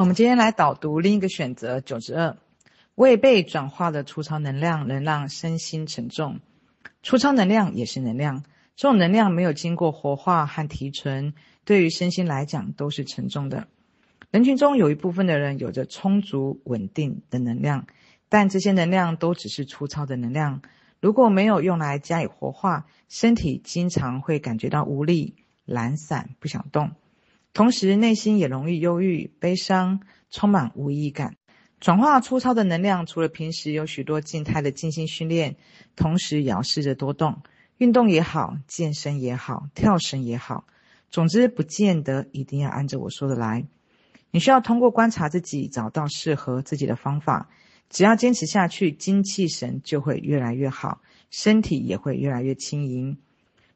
我们今天来导读另一个选择九十二，未被转化的粗糙能量能让身心沉重。粗糙能量也是能量，这种能量没有经过活化和提纯，对于身心来讲都是沉重的。人群中有一部分的人有着充足稳定的能量，但这些能量都只是粗糙的能量，如果没有用来加以活化，身体经常会感觉到无力、懒散、不想动。同时，内心也容易忧郁、悲伤，充满无意感。转化粗糙的能量，除了平时有许多静态的静心训练，同时也要试着多动，运动也好，健身也好，跳绳也好。总之，不见得一定要按着我说的来。你需要通过观察自己，找到适合自己的方法。只要坚持下去，精气神就会越来越好，身体也会越来越轻盈。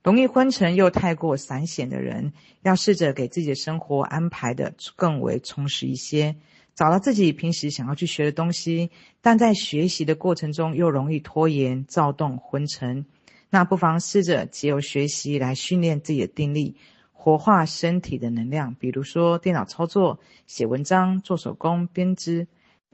容易昏沉又太过散显的人，要试着给自己的生活安排得更为充实一些，找到自己平时想要去学的东西，但在学习的过程中又容易拖延、躁动、昏沉，那不妨试着借由学习来训练自己的定力，活化身体的能量，比如说电脑操作、写文章、做手工、编织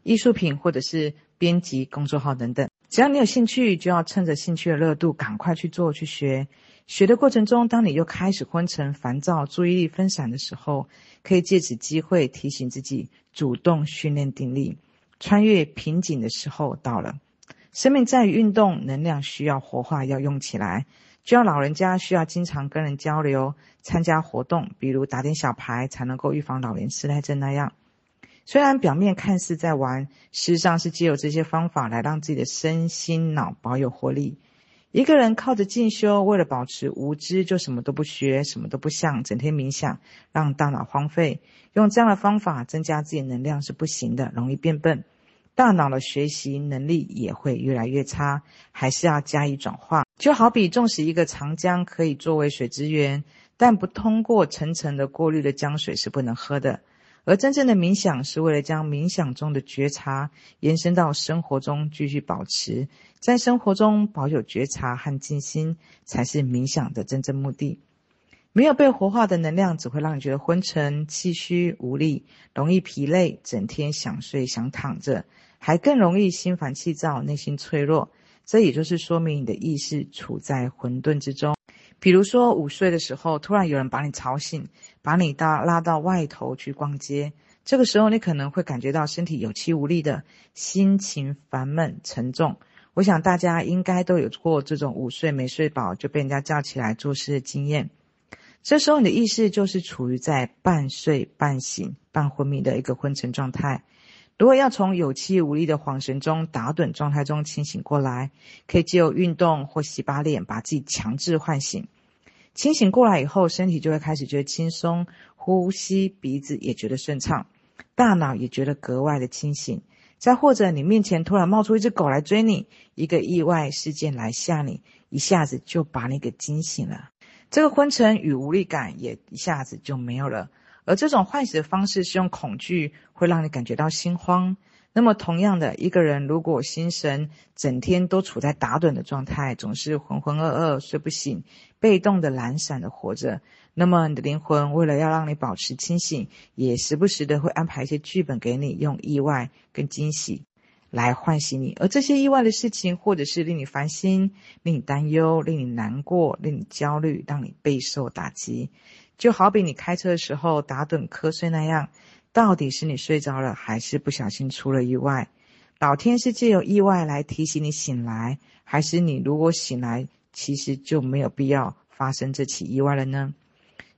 艺术品，或者是编辑公众号等等。只要你有兴趣，就要趁着兴趣的热度，赶快去做、去学。学的过程中，当你又开始昏沉、烦躁、注意力分散的时候，可以借此机会提醒自己，主动训练定力。穿越瓶颈的时候到了。生命在于运动，能量需要活化，要用起来。就像老人家需要经常跟人交流、参加活动，比如打点小牌，才能够预防老年痴呆症那样。虽然表面看似在玩，事实上是借由这些方法来让自己的身心脑保有活力。一个人靠着进修，为了保持无知，就什么都不学，什么都不想，整天冥想，让大脑荒废。用这样的方法增加自己能量是不行的，容易变笨，大脑的学习能力也会越来越差。还是要加以转化。就好比，纵使一个长江可以作为水资源，但不通过层层的过滤的江水是不能喝的。而真正的冥想是为了将冥想中的觉察延伸到生活中，继续保持在生活中保有觉察和静心，才是冥想的真正目的。没有被活化的能量，只会让你觉得昏沉、气虚、无力，容易疲累，整天想睡想躺着，还更容易心烦气躁、内心脆弱。这也就是说明你的意识处在混沌之中。比如说，午睡的时候，突然有人把你吵醒，把你到拉到外头去逛街。这个时候，你可能会感觉到身体有气无力的，心情烦闷沉重。我想大家应该都有过这种午睡没睡饱就被人家叫起来做事的经验。这时候，你的意识就是处于在半睡半醒、半昏迷的一个昏沉状态。如果要从有气无力的恍神中打盹状态中清醒过来，可以借由运动或洗把脸，把自己强制唤醒。清醒过来以后，身体就会开始觉得轻松，呼吸鼻子也觉得顺畅，大脑也觉得格外的清醒。再或者，你面前突然冒出一只狗来追你，一个意外事件来吓你，一下子就把你给惊醒了，这个昏沉与无力感也一下子就没有了。而这种唤醒的方式是用恐惧，会让你感觉到心慌。那么，同样的，一个人如果心神整天都处在打盹的状态，总是浑浑噩噩、睡不醒，被动的、懒散的活着，那么你的灵魂为了要让你保持清醒，也时不时的会安排一些剧本给你，用意外跟惊喜来唤醒你。而这些意外的事情，或者是令你烦心、令你担忧、令你难过、令你焦虑，让你备受打击。就好比你开车的时候打盹瞌睡那样，到底是你睡着了，还是不小心出了意外？老天是借由意外来提醒你醒来，还是你如果醒来，其实就没有必要发生这起意外了呢？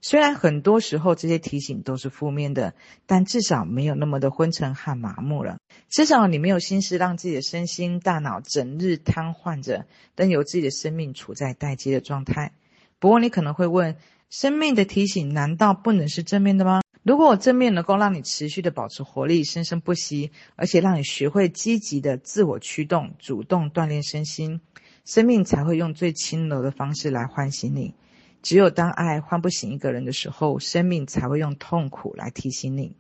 虽然很多时候这些提醒都是负面的，但至少没有那么的昏沉和麻木了。至少你没有心思让自己的身心大脑整日瘫痪着，任由自己的生命处在待机的状态。不过你可能会问，生命的提醒难道不能是正面的吗？如果我正面能够让你持续的保持活力、生生不息，而且让你学会积极的自我驱动、主动锻炼身心，生命才会用最轻柔的方式来唤醒你。只有当爱唤不醒一个人的时候，生命才会用痛苦来提醒你。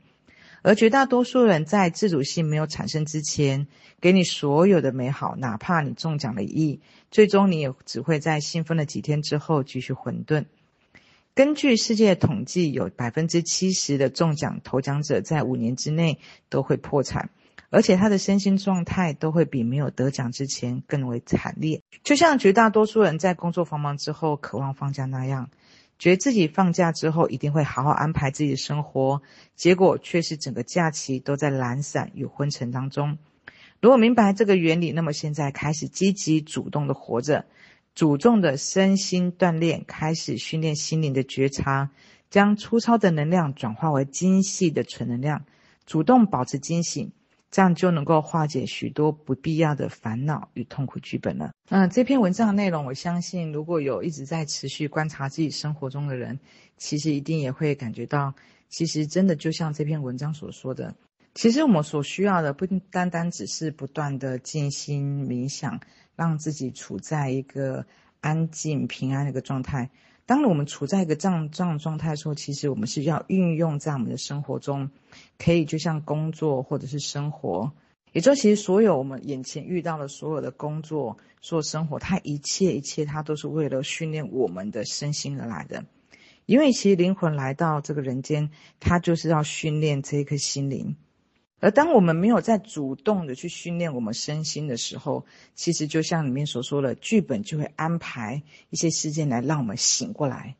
而绝大多数人在自主性没有产生之前，给你所有的美好，哪怕你中奖了一亿，最终你也只会在兴奋了几天之后继续混沌。根据世界统计，有百分之七十的中奖头奖者在五年之内都会破产，而且他的身心状态都会比没有得奖之前更为惨烈。就像绝大多数人在工作繁忙之后渴望放假那样。觉得自己放假之后一定会好好安排自己的生活，结果却是整个假期都在懒散与昏沉当中。如果明白这个原理，那么现在开始积极主动的活着，主动的身心锻炼，开始训练心灵的觉察，将粗糙的能量转化为精细的纯能量，主动保持惊醒。这样就能够化解许多不必要的烦恼与痛苦剧本了。嗯，这篇文章的内容，我相信如果有一直在持续观察自己生活中的人，其实一定也会感觉到，其实真的就像这篇文章所说的，其实我们所需要的不单单只是不断的静心冥想，让自己处在一个安静平安的一个状态。当我们处在一个这样这样状态的时候，其实我们是要运用在我们的生活中，可以就像工作或者是生活，也就其实所有我们眼前遇到的所有的工作、所有生活，它一切一切，它都是为了训练我们的身心而来的。因为其实灵魂来到这个人间，它就是要训练这一颗心灵。而当我们没有在主动的去训练我们身心的时候，其实就像里面所说的，剧本就会安排一些事件来让我们醒过来。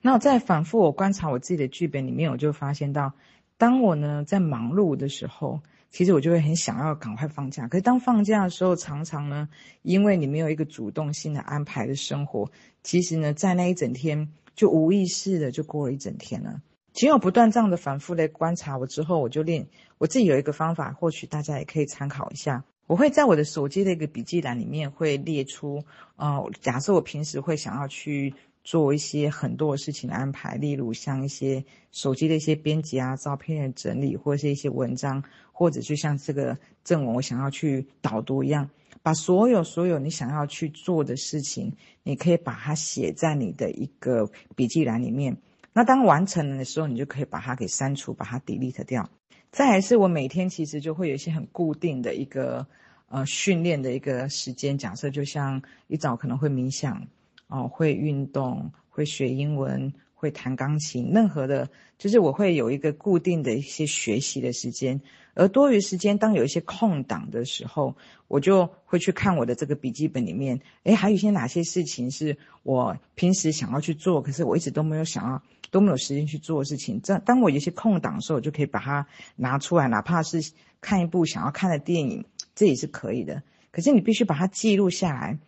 那我在反复我观察我自己的剧本里面，我就发现到，当我呢在忙碌的时候，其实我就会很想要赶快放假。可是当放假的时候，常常呢，因为你没有一个主动性的安排的生活，其实呢，在那一整天就无意识的就过了一整天了。经过不断这样的反复的观察，我之后我就练我自己有一个方法，或许大家也可以参考一下。我会在我的手机的一个笔记栏里面会列出，呃，假设我平时会想要去做一些很多的事情的安排，例如像一些手机的一些编辑啊、照片整理，或者是一些文章，或者就像这个正文我想要去导读一样，把所有所有你想要去做的事情，你可以把它写在你的一个笔记栏里面。那当完成了的时候，你就可以把它给删除，把它 delete 掉。再来是我每天其实就会有一些很固定的一个呃训练的一个时间，假设就像一早可能会冥想，哦、会运动，会学英文，会弹钢琴，任何的，就是我会有一个固定的一些学习的时间。而多余时间，当有一些空档的时候，我就会去看我的这个笔记本里面，诶，还有一些哪些事情是我平时想要去做，可是我一直都没有想要，都没有时间去做的事情。这当我有一些空档的时候，我就可以把它拿出来，哪怕是看一部想要看的电影，这也是可以的。可是你必须把它记录下来。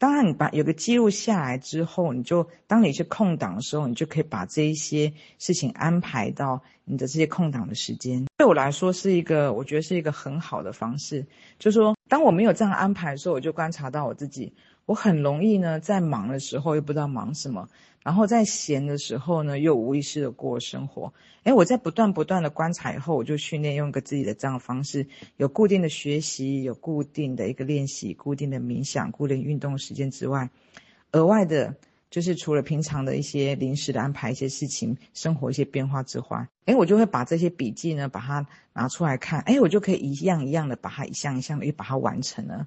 当然，你把有个记录下来之后，你就当你去空档的时候，你就可以把这一些事情安排到你的这些空档的时间。对我来说，是一个我觉得是一个很好的方式。就是说，当我没有这样安排的时候，我就观察到我自己，我很容易呢，在忙的时候又不知道忙什么。然后在闲的时候呢，又无意识的过生活。诶，我在不断不断的观察以后，我就训练用一个自己的这样的方式，有固定的学习，有固定的一个练习，固定的冥想，固定运动时间之外，额外的，就是除了平常的一些临时的安排一些事情，生活一些变化之外，诶，我就会把这些笔记呢，把它拿出来看，诶，我就可以一样一样的把它一项一项的又把它完成了。